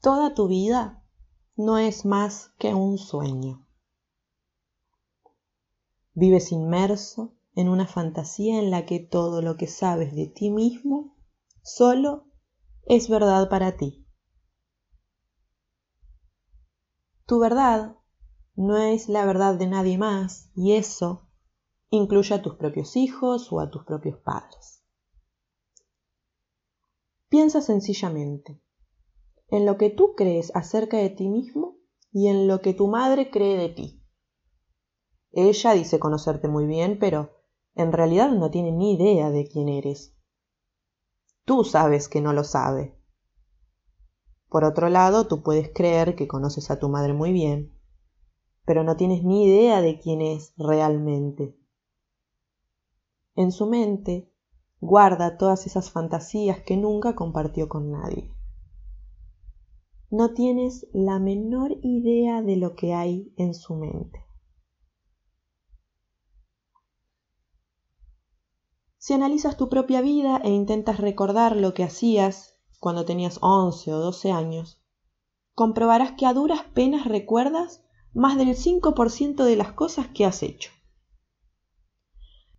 Toda tu vida no es más que un sueño. Vives inmerso en una fantasía en la que todo lo que sabes de ti mismo solo es verdad para ti. Tu verdad no es la verdad de nadie más y eso incluye a tus propios hijos o a tus propios padres. Piensa sencillamente en lo que tú crees acerca de ti mismo y en lo que tu madre cree de ti. Ella dice conocerte muy bien, pero en realidad no tiene ni idea de quién eres. Tú sabes que no lo sabe. Por otro lado, tú puedes creer que conoces a tu madre muy bien, pero no tienes ni idea de quién es realmente. En su mente guarda todas esas fantasías que nunca compartió con nadie. No tienes la menor idea de lo que hay en su mente. Si analizas tu propia vida e intentas recordar lo que hacías cuando tenías 11 o 12 años, comprobarás que a duras penas recuerdas más del 5% de las cosas que has hecho.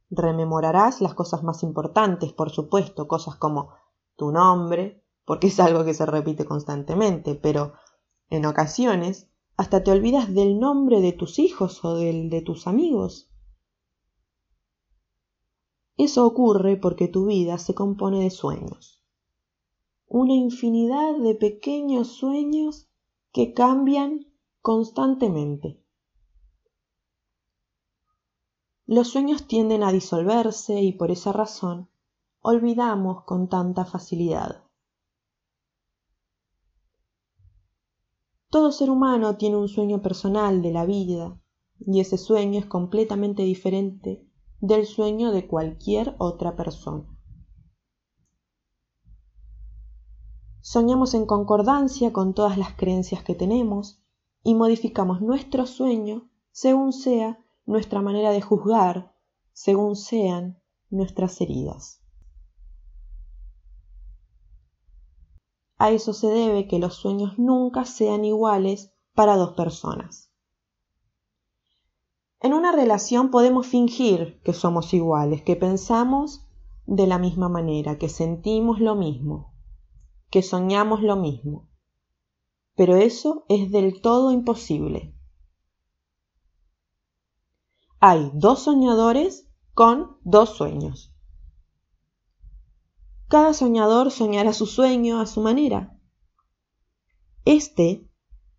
Rememorarás las cosas más importantes, por supuesto, cosas como tu nombre, porque es algo que se repite constantemente, pero en ocasiones hasta te olvidas del nombre de tus hijos o del de tus amigos. Eso ocurre porque tu vida se compone de sueños. Una infinidad de pequeños sueños que cambian constantemente. Los sueños tienden a disolverse y por esa razón olvidamos con tanta facilidad. Todo ser humano tiene un sueño personal de la vida y ese sueño es completamente diferente del sueño de cualquier otra persona. Soñamos en concordancia con todas las creencias que tenemos y modificamos nuestro sueño según sea nuestra manera de juzgar, según sean nuestras heridas. A eso se debe que los sueños nunca sean iguales para dos personas. En una relación podemos fingir que somos iguales, que pensamos de la misma manera, que sentimos lo mismo, que soñamos lo mismo. Pero eso es del todo imposible. Hay dos soñadores con dos sueños. Cada soñador soñará su sueño a su manera. Este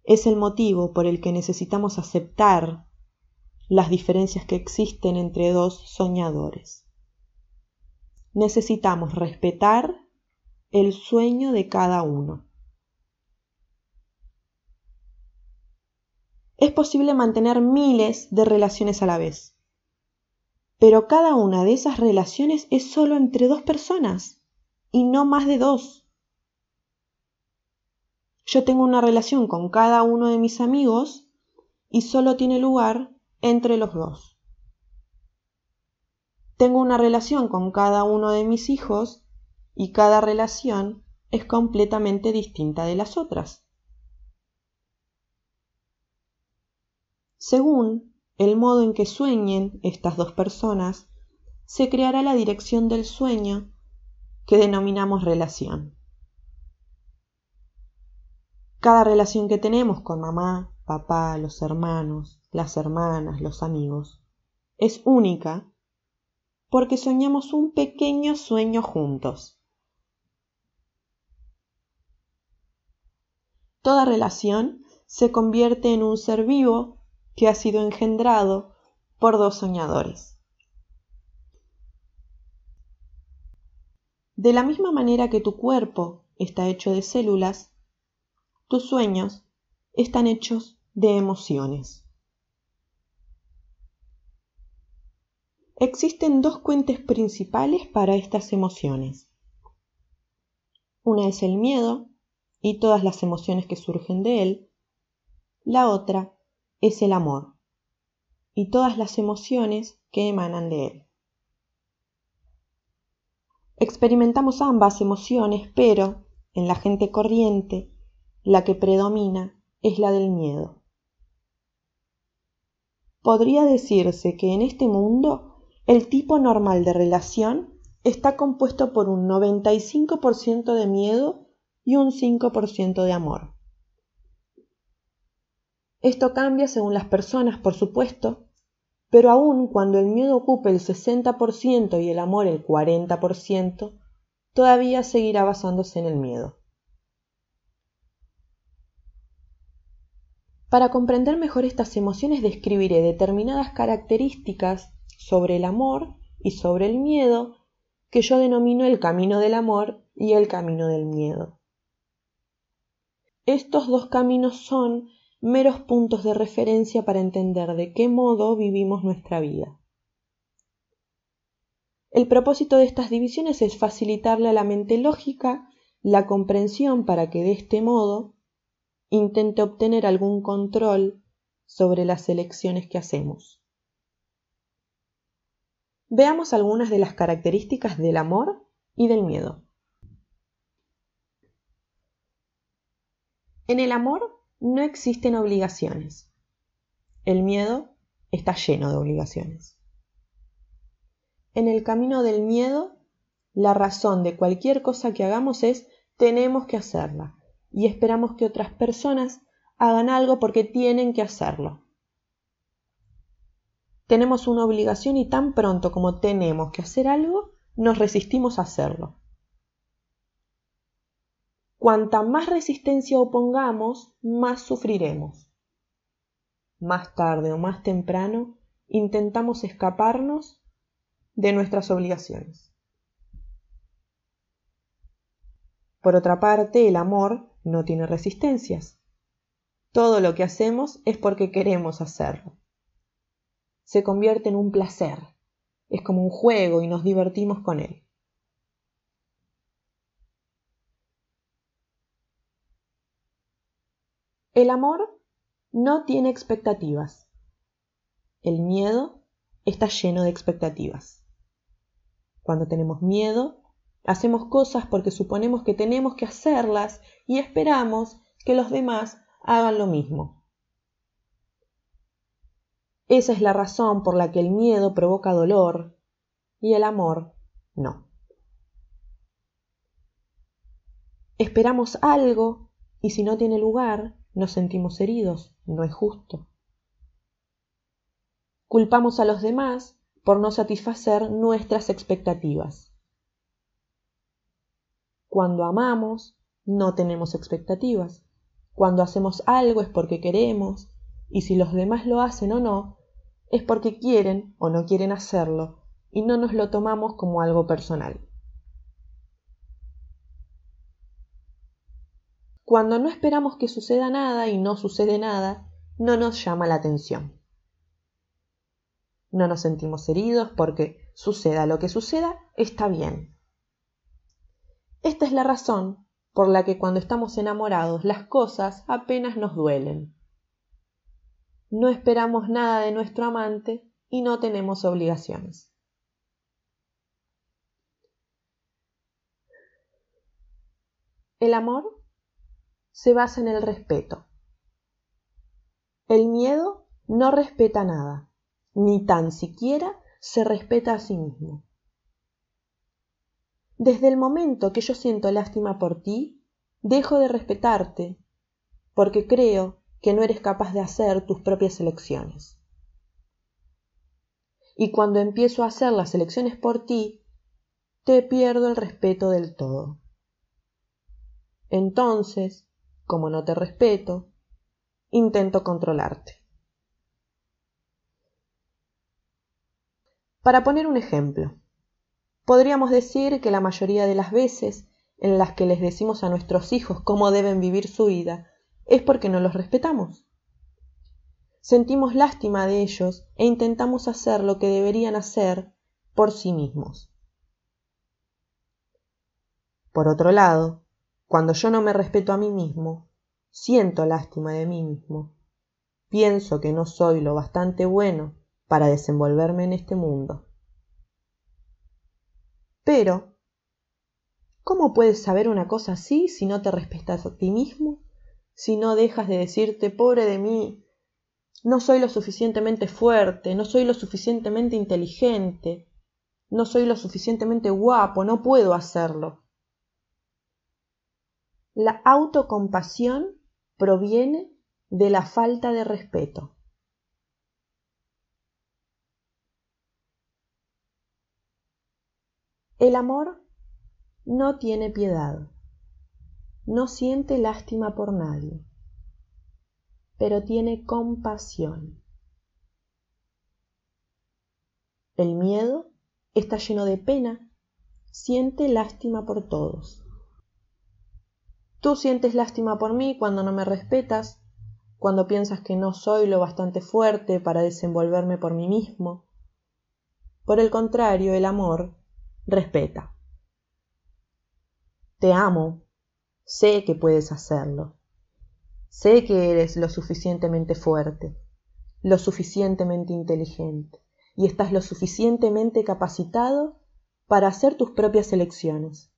es el motivo por el que necesitamos aceptar las diferencias que existen entre dos soñadores. Necesitamos respetar el sueño de cada uno. Es posible mantener miles de relaciones a la vez, pero cada una de esas relaciones es solo entre dos personas y no más de dos. Yo tengo una relación con cada uno de mis amigos y solo tiene lugar entre los dos. Tengo una relación con cada uno de mis hijos y cada relación es completamente distinta de las otras. Según el modo en que sueñen estas dos personas, se creará la dirección del sueño que denominamos relación. Cada relación que tenemos con mamá, papá, los hermanos, las hermanas, los amigos, es única porque soñamos un pequeño sueño juntos. Toda relación se convierte en un ser vivo que ha sido engendrado por dos soñadores. De la misma manera que tu cuerpo está hecho de células, tus sueños están hechos de emociones. Existen dos fuentes principales para estas emociones. Una es el miedo y todas las emociones que surgen de él. La otra es el amor y todas las emociones que emanan de él. Experimentamos ambas emociones, pero en la gente corriente la que predomina es la del miedo. Podría decirse que en este mundo el tipo normal de relación está compuesto por un 95% de miedo y un 5% de amor. Esto cambia según las personas, por supuesto, pero aun cuando el miedo ocupe el 60% y el amor el 40%, todavía seguirá basándose en el miedo. Para comprender mejor estas emociones describiré determinadas características sobre el amor y sobre el miedo que yo denomino el camino del amor y el camino del miedo. Estos dos caminos son meros puntos de referencia para entender de qué modo vivimos nuestra vida. El propósito de estas divisiones es facilitarle a la mente lógica la comprensión para que de este modo intente obtener algún control sobre las elecciones que hacemos. Veamos algunas de las características del amor y del miedo. En el amor no existen obligaciones. El miedo está lleno de obligaciones. En el camino del miedo, la razón de cualquier cosa que hagamos es tenemos que hacerla, y esperamos que otras personas hagan algo porque tienen que hacerlo. Tenemos una obligación y tan pronto como tenemos que hacer algo, nos resistimos a hacerlo. Cuanta más resistencia opongamos, más sufriremos. Más tarde o más temprano, intentamos escaparnos de nuestras obligaciones. Por otra parte, el amor no tiene resistencias. Todo lo que hacemos es porque queremos hacerlo. Se convierte en un placer. Es como un juego y nos divertimos con él. El amor no tiene expectativas. El miedo está lleno de expectativas. Cuando tenemos miedo, Hacemos cosas porque suponemos que tenemos que hacerlas y esperamos que los demás hagan lo mismo. Esa es la razón por la que el miedo provoca dolor y el amor no. Esperamos algo y si no tiene lugar nos sentimos heridos, no es justo. Culpamos a los demás por no satisfacer nuestras expectativas. Cuando amamos, no tenemos expectativas. Cuando hacemos algo es porque queremos, y si los demás lo hacen o no, es porque quieren o no quieren hacerlo, y no nos lo tomamos como algo personal. Cuando no esperamos que suceda nada y no sucede nada, no nos llama la atención. No nos sentimos heridos porque suceda lo que suceda, está bien. Esta es la razón por la que cuando estamos enamorados las cosas apenas nos duelen. No esperamos nada de nuestro amante y no tenemos obligaciones. El amor se basa en el respeto. El miedo no respeta nada, ni tan siquiera se respeta a sí mismo. Desde el momento que yo siento lástima por ti, dejo de respetarte, porque creo que no eres capaz de hacer tus propias elecciones. Y cuando empiezo a hacer las elecciones por ti, te pierdo el respeto del todo. Entonces, como no te respeto, intento controlarte. Para poner un ejemplo, Podríamos decir que la mayoría de las veces en las que les decimos a nuestros hijos cómo deben vivir su vida es porque no los respetamos. Sentimos lástima de ellos e intentamos hacer lo que deberían hacer por sí mismos. Por otro lado, cuando yo no me respeto a mí mismo, siento lástima de mí mismo. Pienso que no soy lo bastante bueno para desenvolverme en este mundo. Pero, ¿cómo puedes saber una cosa así si no te respetas a ti mismo si no dejas de decirte, pobre de mí, no soy lo suficientemente fuerte, no soy lo suficientemente inteligente, no soy lo suficientemente guapo, no puedo hacerlo. La autocompasión proviene de la falta de respeto. El amor no tiene piedad, no siente lástima por nadie, pero tiene compasión. El miedo está lleno de pena, siente lástima por todos. Tú sientes lástima por mí cuando no me respetas, cuando piensas que no soy lo bastante fuerte para desenvolverme por mí mismo. Por el contrario, el amor respeta. Te amo, sé que puedes hacerlo, sé que eres lo suficientemente fuerte, lo suficientemente inteligente y estás lo suficientemente capacitado para hacer tus propias elecciones.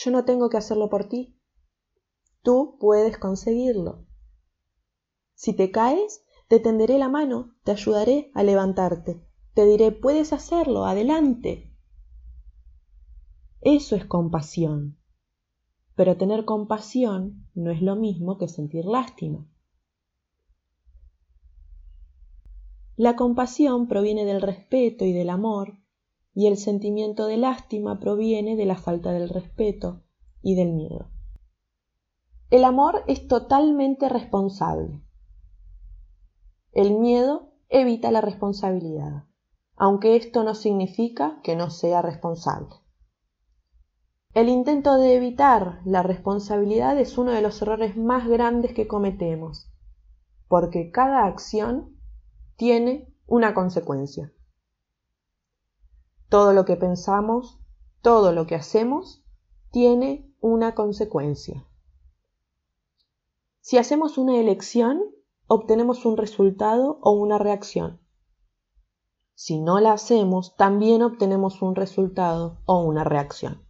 Yo no tengo que hacerlo por ti. Tú puedes conseguirlo. Si te caes, te tenderé la mano, te ayudaré a levantarte. Te diré, puedes hacerlo, adelante. Eso es compasión. Pero tener compasión no es lo mismo que sentir lástima. La compasión proviene del respeto y del amor, y el sentimiento de lástima proviene de la falta del respeto y del miedo. El amor es totalmente responsable. El miedo evita la responsabilidad, aunque esto no significa que no sea responsable. El intento de evitar la responsabilidad es uno de los errores más grandes que cometemos, porque cada acción tiene una consecuencia. Todo lo que pensamos, todo lo que hacemos, tiene una consecuencia. Si hacemos una elección, obtenemos un resultado o una reacción. Si no la hacemos, también obtenemos un resultado o una reacción.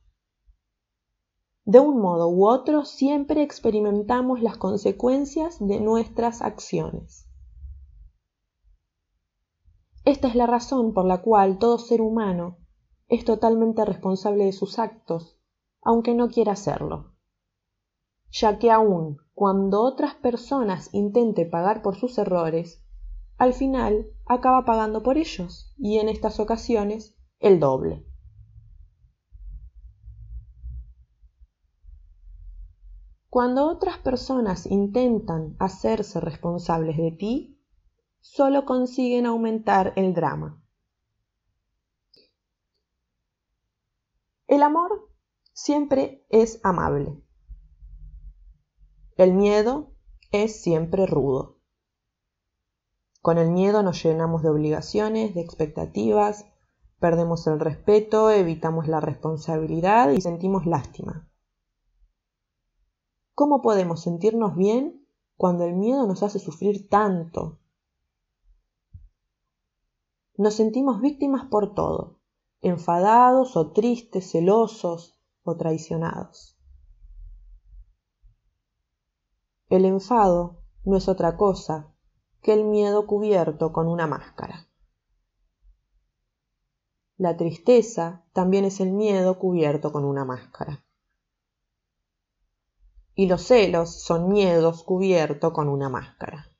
De un modo u otro, siempre experimentamos las consecuencias de nuestras acciones. Esta es la razón por la cual todo ser humano es totalmente responsable de sus actos, aunque no quiera hacerlo, ya que aun cuando otras personas intenten pagar por sus errores, al final acaba pagando por ellos y en estas ocasiones el doble. Cuando otras personas intentan hacerse responsables de ti, solo consiguen aumentar el drama. El amor siempre es amable. El miedo es siempre rudo. Con el miedo nos llenamos de obligaciones, de expectativas, perdemos el respeto, evitamos la responsabilidad y sentimos lástima. ¿Cómo podemos sentirnos bien cuando el miedo nos hace sufrir tanto, nos sentimos víctimas por todo, enfadados o tristes, celosos o traicionados. El enfado no es otra cosa que el miedo cubierto con una máscara. La tristeza también es el miedo cubierto con una máscara. Y los celos son miedos cubiertos con una máscara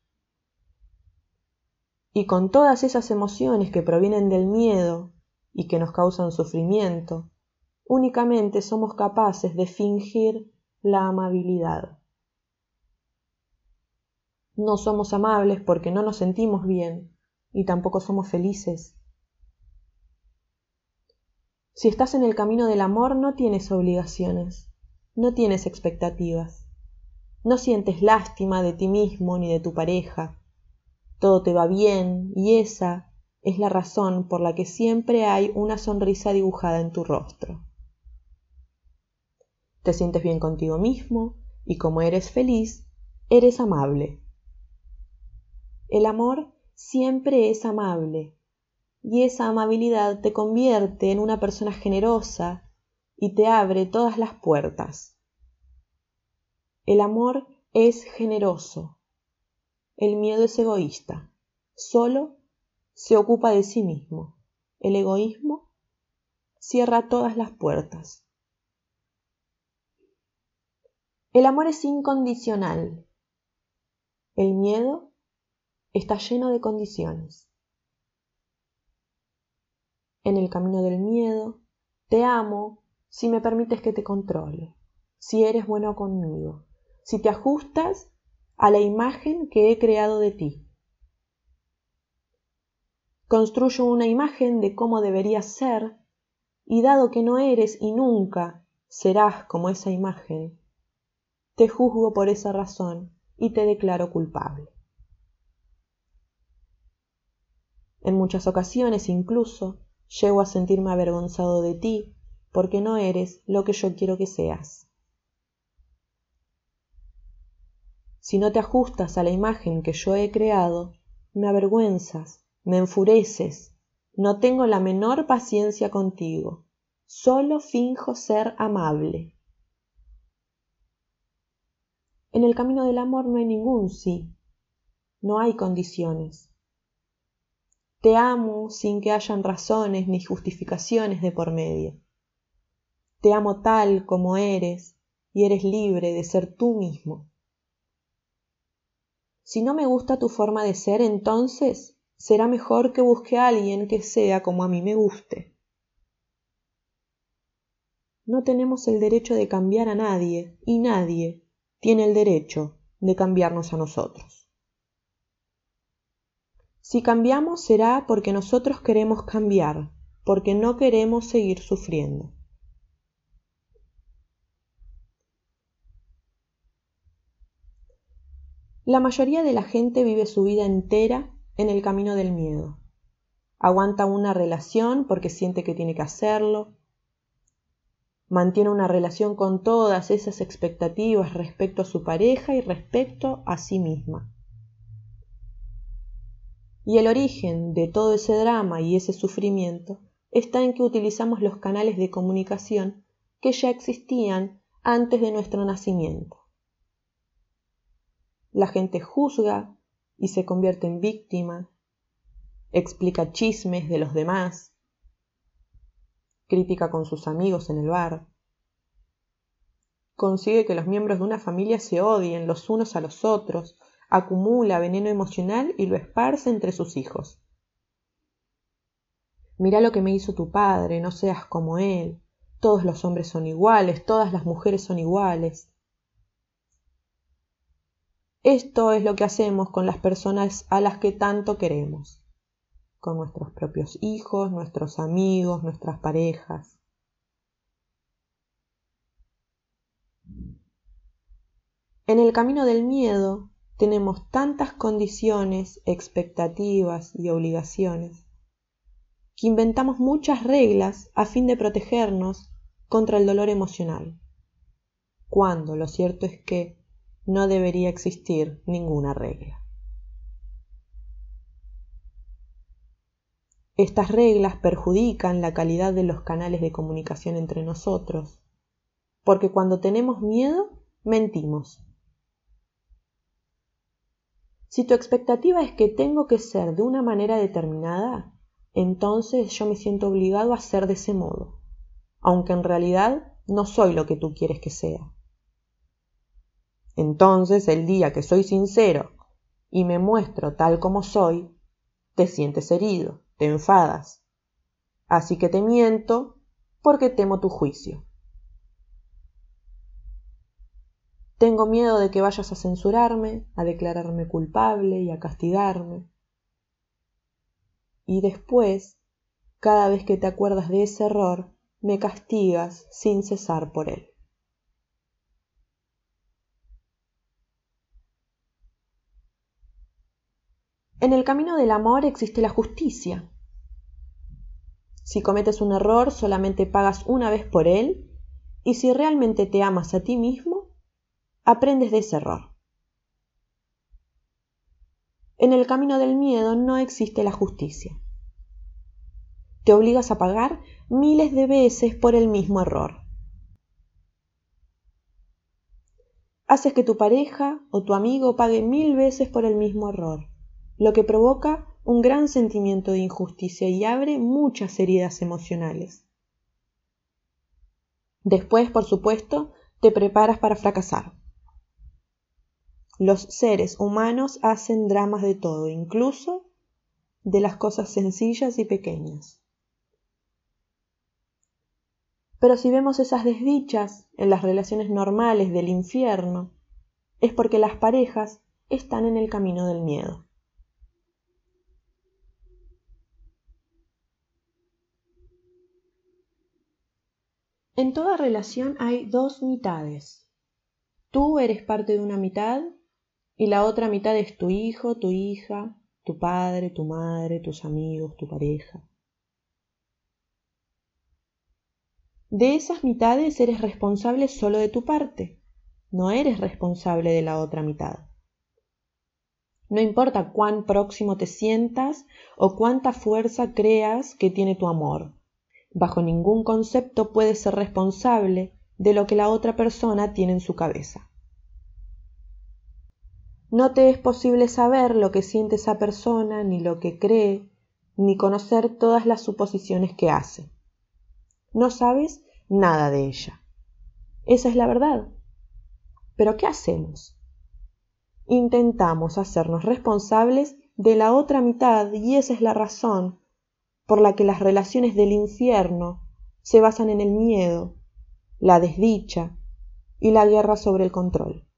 y con todas esas emociones que provienen del miedo y que nos causan sufrimiento, únicamente somos capaces de fingir la amabilidad. No somos amables porque no nos sentimos bien y tampoco somos felices. Si estás en el camino del amor no tienes obligaciones, no tienes expectativas, no sientes lástima de ti mismo ni de tu pareja, todo te va bien y esa es la razón por la que siempre hay una sonrisa dibujada en tu rostro. Te sientes bien contigo mismo y como eres feliz, eres amable. El amor siempre es amable y esa amabilidad te convierte en una persona generosa y te abre todas las puertas. El amor es generoso. El miedo es egoísta. Solo se ocupa de sí mismo. El egoísmo cierra todas las puertas. El amor es incondicional. El miedo está lleno de condiciones. En el camino del miedo, te amo si me permites que te controle, si eres bueno conmigo, si te ajustas a la imagen que he creado de ti. Construyo una imagen de cómo deberías ser y dado que no eres y nunca serás como esa imagen, te juzgo por esa razón y te declaro culpable. En muchas ocasiones incluso llego a sentirme avergonzado de ti porque no eres lo que yo quiero que seas. Si no te ajustas a la imagen que yo he creado, me avergüenzas, me enfureces, no tengo la menor paciencia contigo, solo finjo ser amable. En el camino del amor no hay ningún sí, no hay condiciones. Te amo sin que hayan razones ni justificaciones de por medio. Te amo tal como eres y eres libre de ser tú mismo. Si no me gusta tu forma de ser, entonces será mejor que busque a alguien que sea como a mí me guste. No tenemos el derecho de cambiar a nadie y nadie tiene el derecho de cambiarnos a nosotros. Si cambiamos será porque nosotros queremos cambiar, porque no queremos seguir sufriendo. La mayoría de la gente vive su vida entera en el camino del miedo. Aguanta una relación porque siente que tiene que hacerlo. Mantiene una relación con todas esas expectativas respecto a su pareja y respecto a sí misma. Y el origen de todo ese drama y ese sufrimiento está en que utilizamos los canales de comunicación que ya existían antes de nuestro nacimiento. La gente juzga y se convierte en víctima, explica chismes de los demás, crítica con sus amigos en el bar, consigue que los miembros de una familia se odien los unos a los otros, acumula veneno emocional y lo esparce entre sus hijos. Mira lo que me hizo tu padre, no seas como él, todos los hombres son iguales, todas las mujeres son iguales. Esto es lo que hacemos con las personas a las que tanto queremos, con nuestros propios hijos, nuestros amigos, nuestras parejas. En el camino del miedo tenemos tantas condiciones, expectativas y obligaciones que inventamos muchas reglas a fin de protegernos contra el dolor emocional, cuando lo cierto es que no debería existir ninguna regla. Estas reglas perjudican la calidad de los canales de comunicación entre nosotros, porque cuando tenemos miedo, mentimos. Si tu expectativa es que tengo que ser de una manera determinada, entonces yo me siento obligado a ser de ese modo, aunque en realidad no soy lo que tú quieres que sea. Entonces el día que soy sincero y me muestro tal como soy, te sientes herido, te enfadas. Así que te miento porque temo tu juicio. Tengo miedo de que vayas a censurarme, a declararme culpable y a castigarme. Y después, cada vez que te acuerdas de ese error, me castigas sin cesar por él. En el camino del amor existe la justicia. Si cometes un error, solamente pagas una vez por él, y si realmente te amas a ti mismo, aprendes de ese error. En el camino del miedo no existe la justicia. Te obligas a pagar miles de veces por el mismo error. haces que tu pareja o tu amigo pague mil veces por el mismo error, lo que provoca un gran sentimiento de injusticia y abre muchas heridas emocionales. Después, por supuesto, te preparas para fracasar. Los seres humanos hacen dramas de todo, incluso de las cosas sencillas y pequeñas. Pero si vemos esas desdichas en las relaciones normales del infierno, es porque las parejas están en el camino del miedo. En toda relación hay dos mitades. Tú eres parte de una mitad y la otra mitad es tu hijo, tu hija, tu padre, tu madre, tus amigos, tu pareja. De esas mitades eres responsable solo de tu parte, no eres responsable de la otra mitad. No importa cuán próximo te sientas o cuánta fuerza creas que tiene tu amor, bajo ningún concepto puedes ser responsable de lo que la otra persona tiene en su cabeza. No te es posible saber lo que siente esa persona, ni lo que cree, ni conocer todas las suposiciones que hace. No sabes nada de ella. Esa es la verdad. Pero ¿qué hacemos? Intentamos hacernos responsables de la otra mitad y esa es la razón por la que las relaciones del infierno se basan en el miedo, la desdicha y la guerra sobre el control.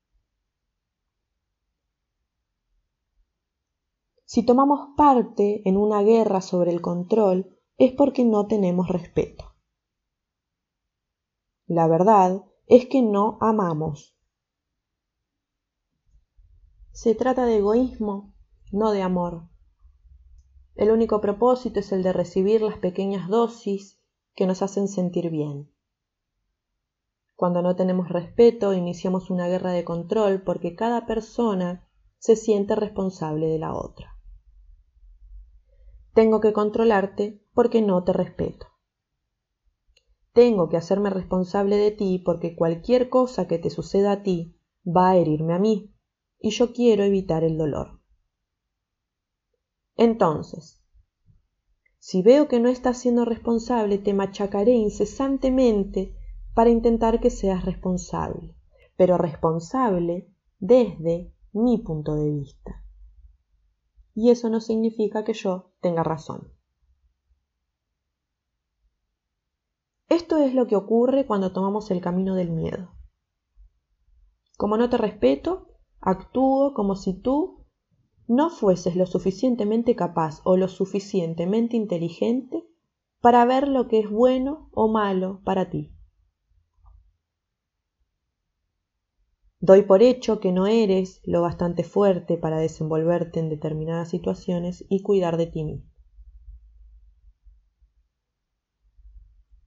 Si tomamos parte en una guerra sobre el control es porque no tenemos respeto. La verdad es que no amamos. Se trata de egoísmo, no de amor. El único propósito es el de recibir las pequeñas dosis que nos hacen sentir bien. Cuando no tenemos respeto, iniciamos una guerra de control porque cada persona se siente responsable de la otra. Tengo que controlarte porque no te respeto. Tengo que hacerme responsable de ti porque cualquier cosa que te suceda a ti va a herirme a mí y yo quiero evitar el dolor. Entonces, si veo que no estás siendo responsable, te machacaré incesantemente para intentar que seas responsable, pero responsable desde mi punto de vista. Y eso no significa que yo tenga razón. Esto es lo que ocurre cuando tomamos el camino del miedo. Como no te respeto, actúo como si tú no fueses lo suficientemente capaz o lo suficientemente inteligente para ver lo que es bueno o malo para ti. Doy por hecho que no eres lo bastante fuerte para desenvolverte en determinadas situaciones y cuidar de ti mismo.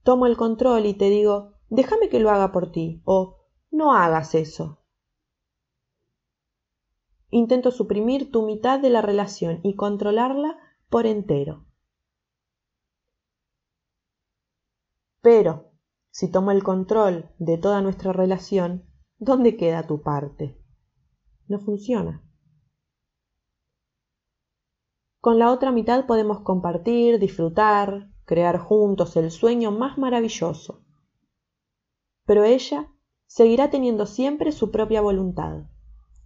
Tomo el control y te digo, déjame que lo haga por ti o no hagas eso. Intento suprimir tu mitad de la relación y controlarla por entero. Pero, si tomo el control de toda nuestra relación, ¿dónde queda tu parte? No funciona. Con la otra mitad podemos compartir, disfrutar, crear juntos el sueño más maravilloso. Pero ella seguirá teniendo siempre su propia voluntad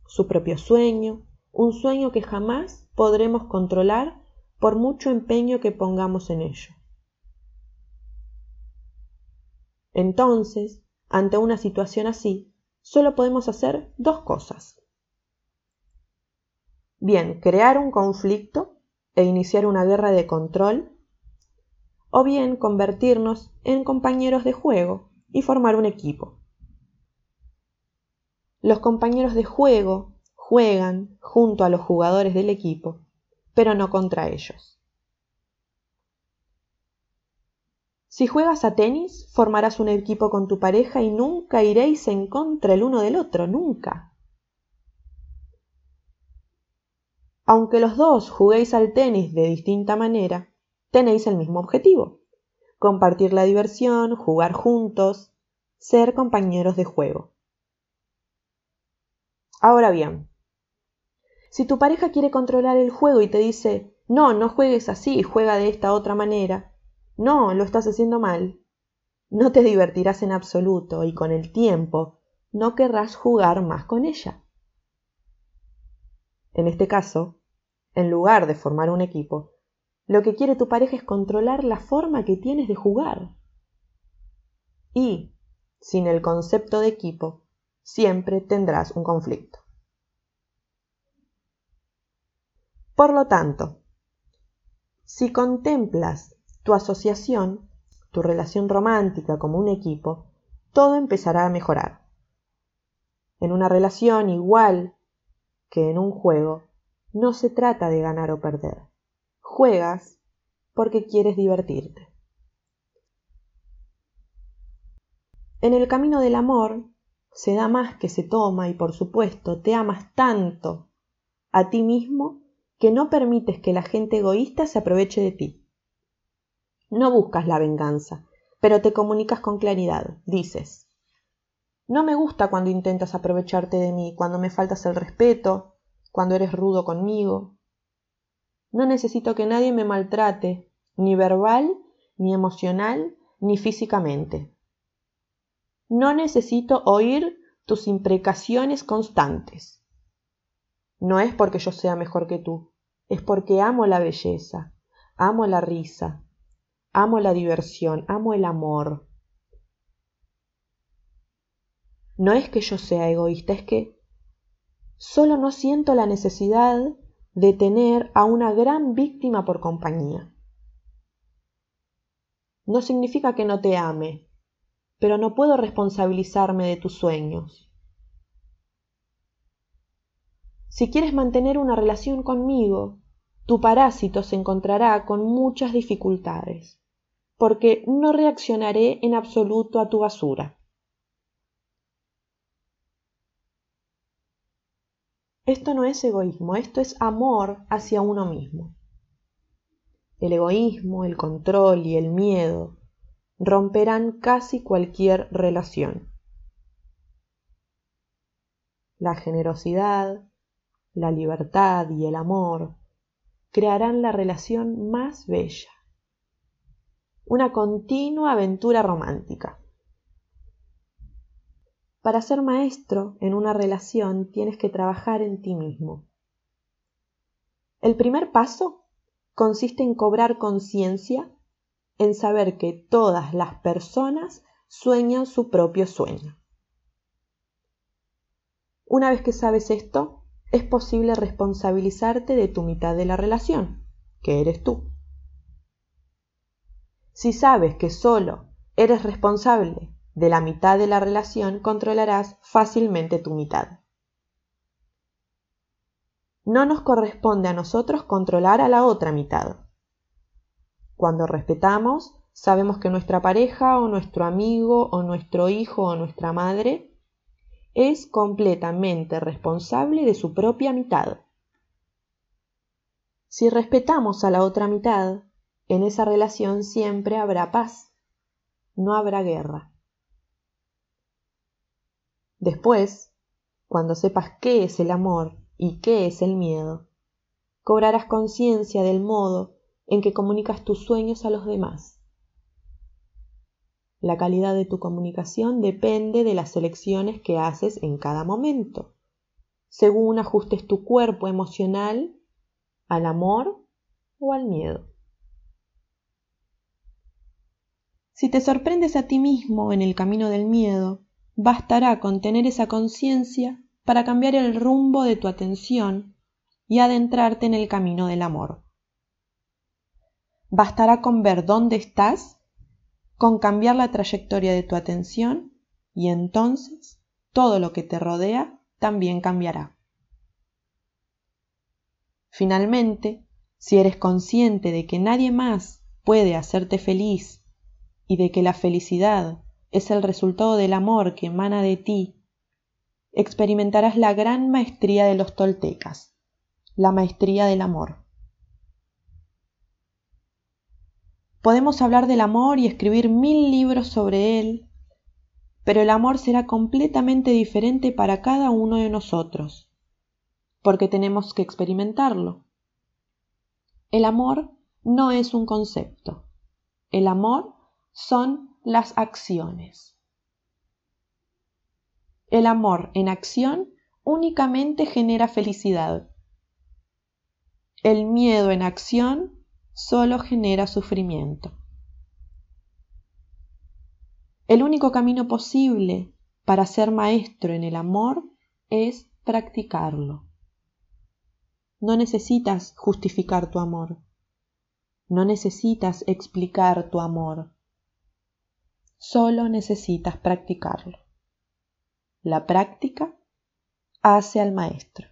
su propio sueño, un sueño que jamás podremos controlar por mucho empeño que pongamos en ello. Entonces, ante una situación así, solo podemos hacer dos cosas. Bien, crear un conflicto e iniciar una guerra de control, o bien convertirnos en compañeros de juego y formar un equipo. Los compañeros de juego juegan junto a los jugadores del equipo, pero no contra ellos. Si juegas a tenis, formarás un equipo con tu pareja y nunca iréis en contra el uno del otro, nunca. Aunque los dos juguéis al tenis de distinta manera, tenéis el mismo objetivo, compartir la diversión, jugar juntos, ser compañeros de juego. Ahora bien, si tu pareja quiere controlar el juego y te dice, no, no juegues así, juega de esta otra manera, no, lo estás haciendo mal, no te divertirás en absoluto y con el tiempo no querrás jugar más con ella. En este caso, en lugar de formar un equipo, lo que quiere tu pareja es controlar la forma que tienes de jugar. Y, sin el concepto de equipo, siempre tendrás un conflicto. Por lo tanto, si contemplas tu asociación, tu relación romántica como un equipo, todo empezará a mejorar. En una relación igual que en un juego, no se trata de ganar o perder. Juegas porque quieres divertirte. En el camino del amor se da más que se toma y por supuesto te amas tanto a ti mismo que no permites que la gente egoísta se aproveche de ti. No buscas la venganza, pero te comunicas con claridad. Dices, no me gusta cuando intentas aprovecharte de mí, cuando me faltas el respeto, cuando eres rudo conmigo. No necesito que nadie me maltrate, ni verbal, ni emocional, ni físicamente. No necesito oír tus imprecaciones constantes. No es porque yo sea mejor que tú, es porque amo la belleza, amo la risa, amo la diversión, amo el amor. No es que yo sea egoísta, es que solo no siento la necesidad de tener a una gran víctima por compañía. No significa que no te ame, pero no puedo responsabilizarme de tus sueños. Si quieres mantener una relación conmigo, tu parásito se encontrará con muchas dificultades, porque no reaccionaré en absoluto a tu basura. Esto no es egoísmo, esto es amor hacia uno mismo. El egoísmo, el control y el miedo romperán casi cualquier relación. La generosidad, la libertad y el amor crearán la relación más bella. Una continua aventura romántica. Para ser maestro en una relación tienes que trabajar en ti mismo. El primer paso consiste en cobrar conciencia en saber que todas las personas sueñan su propio sueño. Una vez que sabes esto, es posible responsabilizarte de tu mitad de la relación, que eres tú. Si sabes que solo eres responsable de la mitad de la relación, controlarás fácilmente tu mitad. No nos corresponde a nosotros controlar a la otra mitad. Cuando respetamos, sabemos que nuestra pareja o nuestro amigo o nuestro hijo o nuestra madre es completamente responsable de su propia mitad. Si respetamos a la otra mitad, en esa relación siempre habrá paz, no habrá guerra. Después, cuando sepas qué es el amor y qué es el miedo, cobrarás conciencia del modo en que comunicas tus sueños a los demás. La calidad de tu comunicación depende de las elecciones que haces en cada momento, según ajustes tu cuerpo emocional al amor o al miedo. Si te sorprendes a ti mismo en el camino del miedo, bastará con tener esa conciencia para cambiar el rumbo de tu atención y adentrarte en el camino del amor. Bastará con ver dónde estás, con cambiar la trayectoria de tu atención y entonces todo lo que te rodea también cambiará. Finalmente, si eres consciente de que nadie más puede hacerte feliz y de que la felicidad es el resultado del amor que emana de ti, experimentarás la gran maestría de los toltecas, la maestría del amor. Podemos hablar del amor y escribir mil libros sobre él, pero el amor será completamente diferente para cada uno de nosotros, porque tenemos que experimentarlo. El amor no es un concepto, el amor son las acciones. El amor en acción únicamente genera felicidad. El miedo en acción solo genera sufrimiento. El único camino posible para ser maestro en el amor es practicarlo. No necesitas justificar tu amor. No necesitas explicar tu amor. Solo necesitas practicarlo. La práctica hace al maestro.